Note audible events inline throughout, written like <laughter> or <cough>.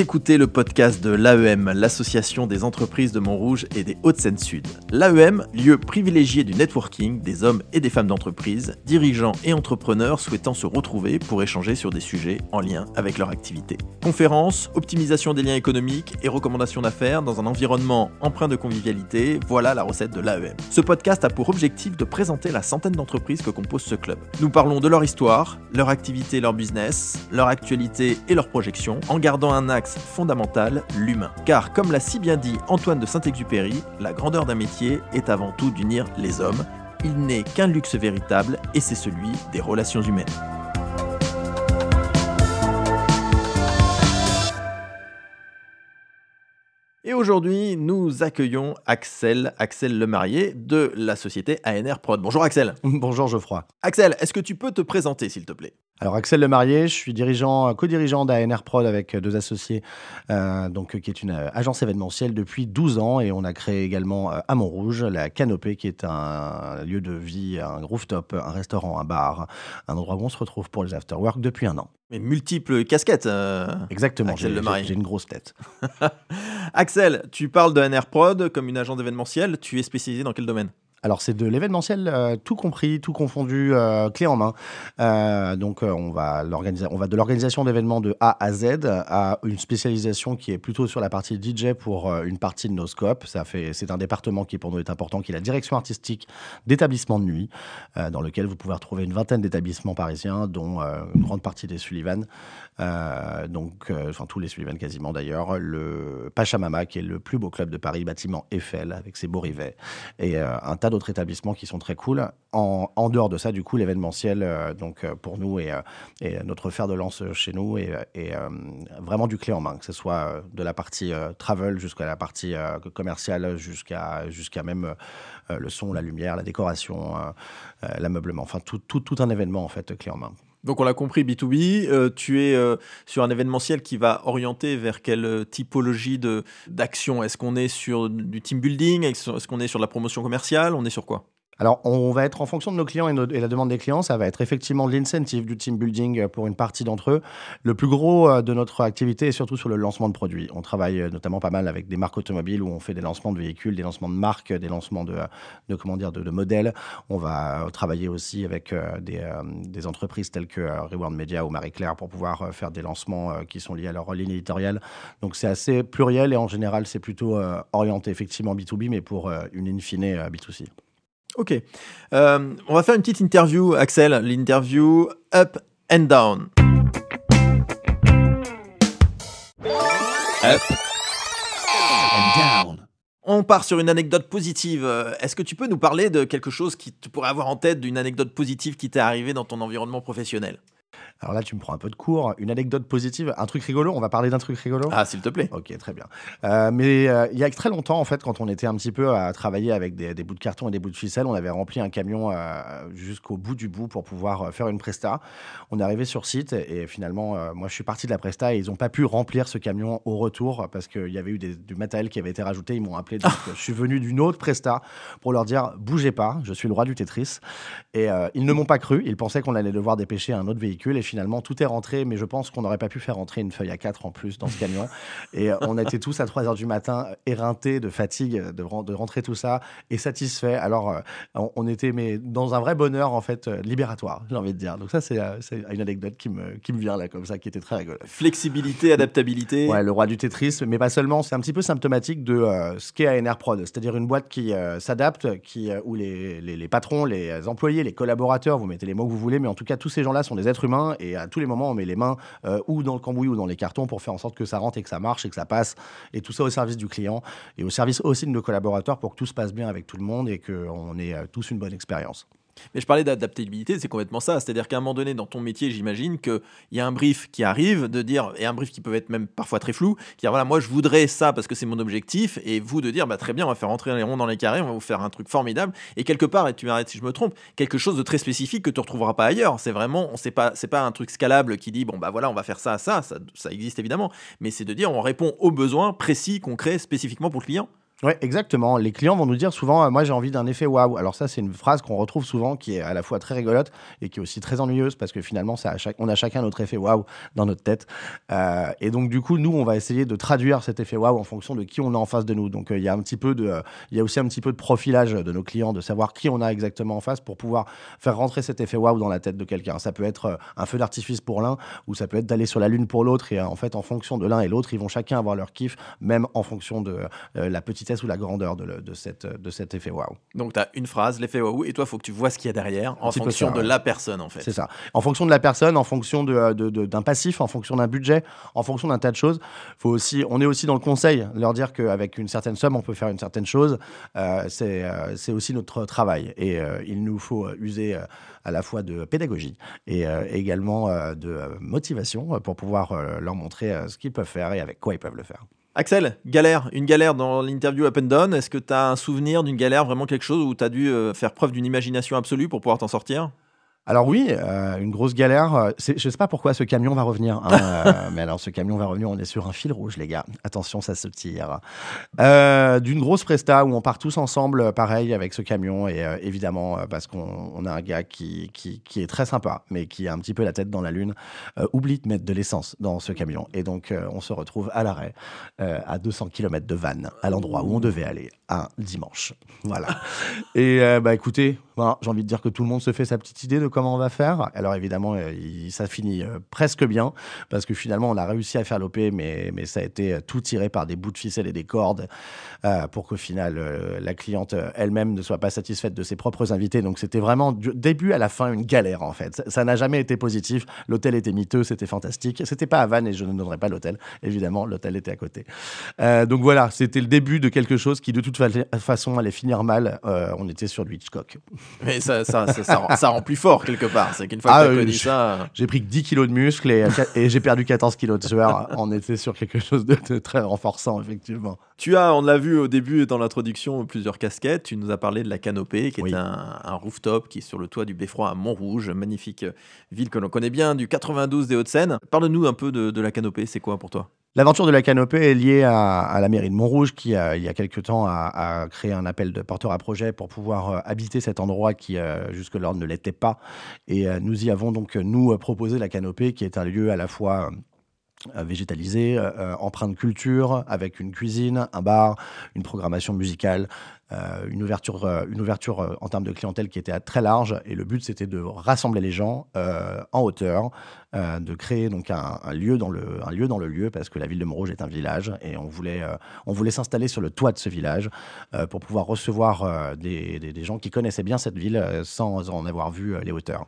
Écoutez le podcast de l'AEM, l'association des entreprises de Montrouge et des Hauts-de-Seine-Sud. L'AEM, lieu privilégié du networking des hommes et des femmes d'entreprise, dirigeants et entrepreneurs souhaitant se retrouver pour échanger sur des sujets en lien avec leur activité. Conférences, optimisation des liens économiques et recommandations d'affaires dans un environnement empreint de convivialité, voilà la recette de l'AEM. Ce podcast a pour objectif de présenter la centaine d'entreprises que compose ce club. Nous parlons de leur histoire, leur activité, leur business, leur actualité et leurs projections, en gardant un axe fondamental, l'humain. Car comme l'a si bien dit Antoine de Saint-Exupéry, la grandeur d'un métier est avant tout d'unir les hommes. Il n'est qu'un luxe véritable et c'est celui des relations humaines. Et aujourd'hui, nous accueillons Axel, Axel Lemarié de la société ANR Prod. Bonjour Axel. Bonjour Geoffroy. Axel, est-ce que tu peux te présenter s'il te plaît? Alors Axel Lemarié, je suis dirigeant, co-dirigeant d'ANR Prod avec deux associés, euh, donc qui est une euh, agence événementielle depuis 12 ans et on a créé également euh, à Montrouge la Canopée qui est un lieu de vie, un rooftop, un restaurant, un bar, un endroit où on se retrouve pour les afterwork depuis un an. Mais multiples casquettes. Exactement, Axel j'ai j'ai une grosse tête. <laughs> Axel, tu parles de ANR Prod comme une agence événementielle. Tu es spécialisé dans quel domaine? Alors c'est de l'événementiel euh, tout compris, tout confondu, euh, clé en main. Euh, donc on va de l'organisation d'événements de A à Z à une spécialisation qui est plutôt sur la partie DJ pour une partie de nos scopes. C'est un département qui pour nous est important, qui est la direction artistique d'établissements de nuit, dans lequel vous pouvez retrouver une vingtaine d'établissements parisiens, dont une grande partie des Sullivan. Donc, enfin tous les Sullivan quasiment d'ailleurs, le Pachamama qui est le plus beau club de Paris, bâtiment Eiffel avec ses beaux rivets, et un tas d'autres établissements qui sont très cool. En, en dehors de ça, du coup, l'événementiel, euh, donc euh, pour nous et, et notre fer de lance chez nous est, est, euh, vraiment du clé en main, que ce soit euh, de la partie euh, travel jusqu'à la partie euh, commerciale, jusqu'à même euh, le son, la lumière, la décoration, euh, euh, l'ameublement, enfin tout, tout, tout un événement en fait clé en main. Donc on l'a compris, B2B, euh, tu es euh, sur un événementiel qui va orienter vers quelle euh, typologie d'action? Est-ce qu'on est sur du team building? Est-ce qu'on est sur la promotion commerciale? On est sur quoi? Alors, on va être en fonction de nos clients et, nos- la demande des clients. Ça va être effectivement de l'incentive du team building euh, pour une partie d'entre eux. Le plus gros euh, de notre activité est surtout sur le lancement de produits. On travaille euh, notamment pas mal avec des marques automobiles où on fait des lancements de véhicules, des lancements de marques, des lancements de, comment dire, de, modèles. On va travailler aussi avec des, des entreprises telles que Reward Media ou Marie Claire pour pouvoir faire des lancements qui sont liés à leur ligne éditoriale. Donc, c'est assez pluriel et en général, c'est plutôt orienté effectivement B2B, mais pour une in fine euh, B2C. Ok. Euh, on va faire une petite interview, Axel. L'interview Up and Down. Up and down. On part sur une anecdote positive. Est-ce que tu peux nous parler de quelque chose qui tu pourrais avoir en tête, d'une anecdote positive qui t'est arrivée dans ton environnement professionnel? Alors là, tu me prends un peu de cours. Une anecdote positive, un truc rigolo. On va parler d'un truc rigolo. Ah, s'il te plaît. Ok, très bien. Euh, mais euh, il y a très longtemps, en fait, quand on était un petit peu à travailler avec des, des bouts de carton et des bouts de ficelle, on avait rempli un camion euh, jusqu'au bout du bout pour pouvoir faire une presta. On est arrivé sur site et finalement, moi, je suis parti de la presta et ils n'ont pas pu remplir ce camion au retour parce qu'il y avait eu des- du matériel qui avait été rajouté. Ils m'ont appelé. Donc, <laughs> je suis venu d'une autre presta pour leur dire bougez pas, je suis le roi du Tetris. Et ils ne m'ont pas cru. Ils pensaient qu'on allait devoir dépêcher un autre véhicule. Et finalement, tout est rentré. Mais je pense qu'on n'aurait pas pu faire rentrer une feuille à 4 en plus dans ce camion. Et euh, on était tous à 3 heures du matin, éreintés de fatigue de, ren- de rentrer tout ça et satisfaits. Alors, euh, on, on était mais dans un vrai bonheur, en fait, euh, libératoire, j'ai envie de dire. Donc, ça, c'est euh, c'est une anecdote qui me, qui me vient là, comme ça, qui était très rigolote. Flexibilité, adaptabilité. Ouais, le roi du Tetris, mais pas seulement. C'est un petit peu symptomatique de euh, ce qu'est ANR Prod, c'est-à-dire une boîte qui euh, s'adapte, qui euh, où les, les- les patrons, les employés, les collaborateurs, vous mettez les mots que vous voulez, mais en tout cas tous ces gens-là sont des êtres humains et à tous les moments on met les mains euh, ou dans le cambouis ou dans les cartons pour faire en sorte que ça rentre et que ça marche et que ça passe et tout ça au service du client et au service aussi de nos collaborateurs pour que tout se passe bien avec tout le monde et qu'on ait euh, tous une bonne expérience. Mais je parlais d'adaptabilité, c'est complètement ça. C'est-à-dire qu'à un moment donné, dans ton métier, j'imagine qu'il y a un brief qui arrive, de dire, et un brief qui peut être même parfois très flou, qui dire voilà, moi je voudrais ça parce que c'est mon objectif, et vous de dire bah très bien, on va faire rentrer les ronds dans les carrés, on va vous faire un truc formidable, et quelque part, et tu m'arrêtes si je me trompe, quelque chose de très spécifique que tu ne retrouveras pas ailleurs. C'est vraiment, on sait pas, c'est pas un truc scalable qui dit bon bah voilà, on va faire ça, ça, ça, ça existe évidemment, mais c'est de dire on répond aux besoins précis, concrets, spécifiquement pour le client. Ouais, exactement. Les clients vont nous dire souvent, euh, moi j'ai envie d'un effet waouh. Alors ça, c'est une phrase qu'on retrouve souvent, qui est à la fois très rigolote et qui est aussi très ennuyeuse parce que finalement, ça a chaque- on a chacun notre effet waouh dans notre tête. Euh, et donc du coup, nous, on va essayer de traduire cet effet waouh en fonction de qui on a en face de nous. Donc euh, il y a euh, y a aussi un petit peu de profilage de nos clients, de savoir qui on a exactement en face pour pouvoir faire rentrer cet effet waouh dans la tête de quelqu'un. Ça peut être un feu d'artifice pour l'un ou ça peut être d'aller sur la lune pour l'autre. Et en fait, en fonction de l'un et l'autre, ils vont chacun avoir leur kiff, même en fonction de la petitesse ou la grandeur de, le- de, cette, de cet effet waouh. Donc, tu as une phrase, l'effet waouh, et toi, faut que tu vois ce qu'il y a derrière en fonction ça, de ouais. la personne, en fait. C'est ça. En fonction de la personne, en fonction de- de- de- d'un passif, en fonction d'un budget, en fonction d'un tas de choses. Faut aussi, on est aussi dans le conseil, leur dire qu'avec une certaine somme, on peut faire une certaine chose. Euh, c'est, euh, aussi notre travail. Et euh, il nous faut euh, user à la fois de pédagogie et également de motivation pour pouvoir leur montrer ce qu'ils peuvent faire et avec quoi ils peuvent le faire. Axel, galère, une galère dans l'interview Up and Down. Est-ce que tu as un souvenir d'une galère, vraiment quelque chose où tu as dû euh, faire preuve d'une imagination absolue pour pouvoir t'en sortir? Alors oui, euh, une grosse galère. euh, Je sais pas pourquoi ce camion va revenir. hein, <laughs> euh, mais alors ce camion va revenir, on est sur un fil rouge, les gars. Attention, ça se tire. Euh, D'une grosse presta où on part tous ensemble, pareil, avec ce camion. Et évidemment, parce qu'on on a un gars qui, qui, qui est très sympa, mais qui a un petit peu la tête dans la lune, oublie de mettre de l'essence dans ce camion. Et donc, on se retrouve à l'arrêt, à 200 km de Vannes, à l'endroit où on devait aller un dimanche. Voilà. <laughs> Et euh, bah écoutez, j'ai envie de dire que tout le monde se fait sa petite idée de comment on va faire. Alors évidemment, euh, il- ça finit euh, presque bien parce que finalement, on a réussi à faire l'OP, mais, ça a été tout tiré par des bouts de ficelle et des cordes pour qu'au final, la cliente elle-même ne soit pas satisfaite de ses propres invités. Donc c'était vraiment du début à la fin une galère en fait. Ça- n'a jamais été positif. L'hôtel était miteux, c'était fantastique. C'était pas à Vannes et je ne donnerai pas l'hôtel. Évidemment, l'hôtel était à côté. Donc voilà, c'était le début de quelque chose qui de toute fa- façon allait finir mal. Euh, on était sur du Hitchcock. Mais ça, ça, ça, ça rend, ça rend plus fort quelque part. C'est qu'une fois Ah que tu as oui, connu ça. J'ai pris que 10 kilos de muscles et, et j'ai perdu 14 kilos de sueur. <laughs> On était sur quelque chose de, de très renforçant, effectivement. Tu as, on l'a vu au début dans l'introduction, plusieurs casquettes. Tu nous as parlé de la Canopée, qui Oui. est un, un rooftop qui est sur le toit du Beffroi à Montrouge, magnifique euh, ville que l'on connaît bien, du 92 des Hauts-de-Seine. Parle-nous un peu de, de la Canopée, c'est quoi pour toi? L'aventure de la canopée est liée à, la mairie de Montrouge qui, a, il y a quelques temps, a, créé un appel de porteurs à projet pour pouvoir euh, habiter cet endroit qui, euh, jusque-là, ne l'était pas. Et euh, nous y avons donc, euh, nous, euh, proposé la canopée, qui est un lieu à la fois euh, végétalisé, euh, euh, empreint de culture, avec une cuisine, un bar, une programmation musicale, euh, une ouverture, euh, une ouverture euh, en termes de clientèle qui était très large. Et le but, c'était de rassembler les gens euh, en hauteur, euh, de créer donc un, lieu dans le, un lieu dans le lieu, parce que la ville de Montrouge est un village, et on voulait, euh, voulait s'installer sur le toit de ce village euh, pour pouvoir recevoir euh, des, des- gens qui connaissaient bien cette ville euh, sans en avoir vu euh, les hauteurs.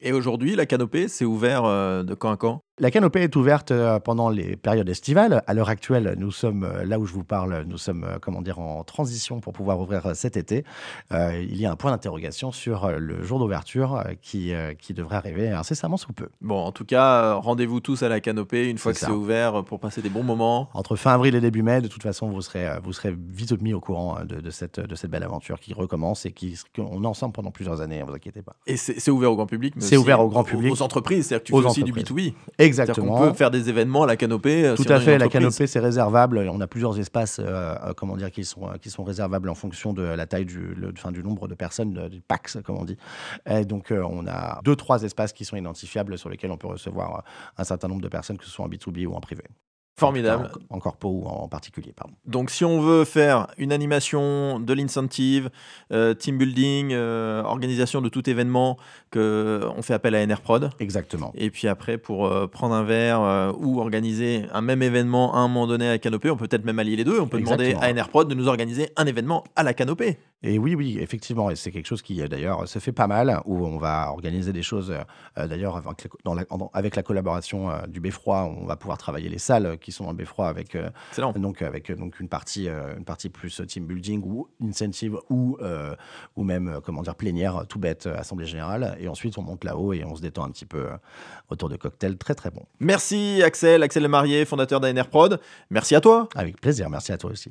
Et aujourd'hui, la Canopée, c'est ouvert euh, de camp à camp La canopée est ouverte euh, pendant les périodes estivales. À l'heure actuelle, nous sommes, euh, là où je vous parle, nous sommes, comment dire, en transition pour pouvoir ouvrir cet été. Euh, il y a un point d'interrogation sur le jour d'ouverture qui, qui devrait arriver incessamment sous peu. Bon, en tout cas, rendez-vous tous à la Canopée une fois que C'est ouvert pour passer des bons moments. Entre fin avril et début mai, de toute façon, vous serez, vous serez vite mis au courant euh, de, de cette, de cette belle aventure qui recommence et qui qu'on est ensemble pendant plusieurs années, ne vous inquiétez pas. Et c'est c'est ouvert au grand public mais C'est ouvert au grand public. Aux entreprises, c'est-à-dire que tu fais aussi du entreprises. B2B. C'est-à-dire Exactement. qu'on peut faire des événements à la Canopée. euh, Tout on à fait, la canopée c'est réservable. On a plusieurs espaces, euh, comment dire, qui sont qui sont réservables en fonction de la taille du, le- enfin, du nombre de personnes, du PAX, comme on dit. Et donc euh, on a deux trois espaces qui sont identifiables sur lesquels on peut recevoir un certain nombre de personnes, que ce soit en B2B ou en privé. Formidable. En, en corpo ou en particulier, pardon. Donc, si on veut faire une animation, de l'incentive, euh, team building, euh, organisation de tout événement, que on fait appel à NRProd. Exactement. Et puis après, pour euh, prendre un verre ou organiser un même événement à un moment donné à Canopée, on peut peut-être même allier les deux. On peut demander à NRProd de nous organiser un événement à la Canopée. Et oui, oui, effectivement, et c'est quelque chose qui euh, d'ailleurs se fait pas mal, où on va organiser des choses, euh, d'ailleurs avec, la- en- avec collaboration euh, du Beffroi, on va pouvoir travailler les salles qui sont dans le Beffroi avec, euh, donc, avec donc une, partie, une partie plus team building ou incentive ou, ou même, comment dire, plénière, tout bête, assemblée générale. Et ensuite, on monte là-haut et on se détend un petit peu autour de cocktails très très bons. Merci Axel, Axel Marié, fondateur d'ANRProd. Merci à toi. Avec plaisir, merci à toi aussi.